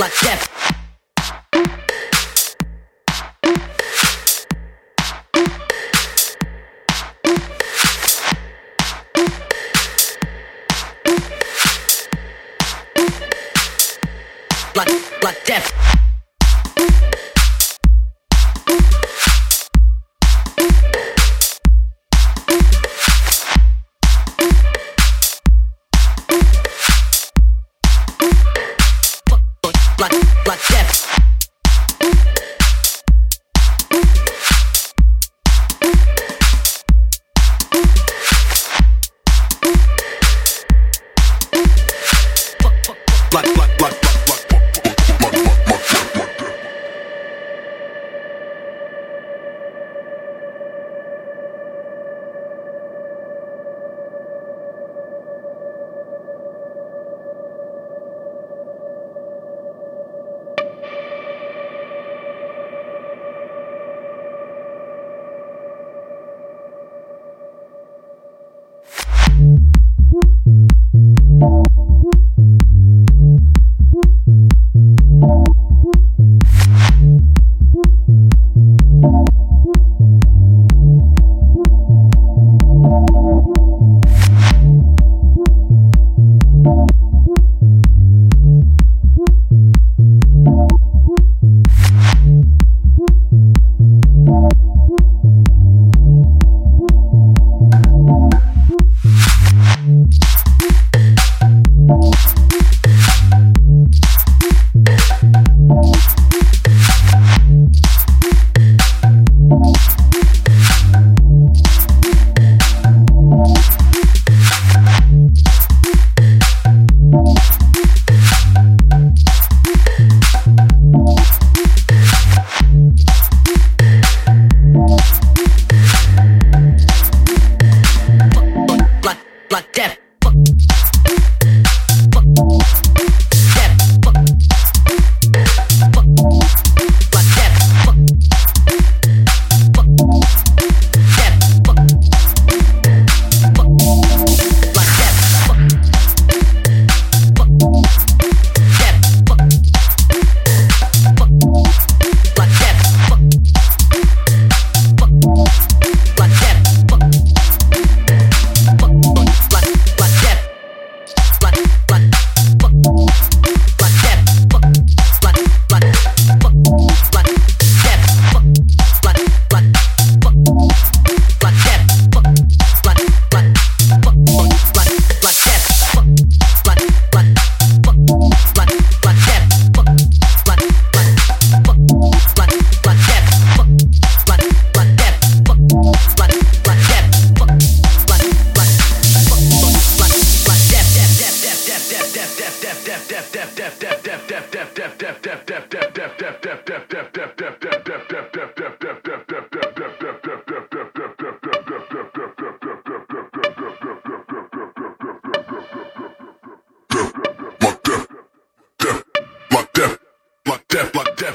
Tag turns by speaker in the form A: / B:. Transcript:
A: like death. Like, like death. Death,
B: black
A: death,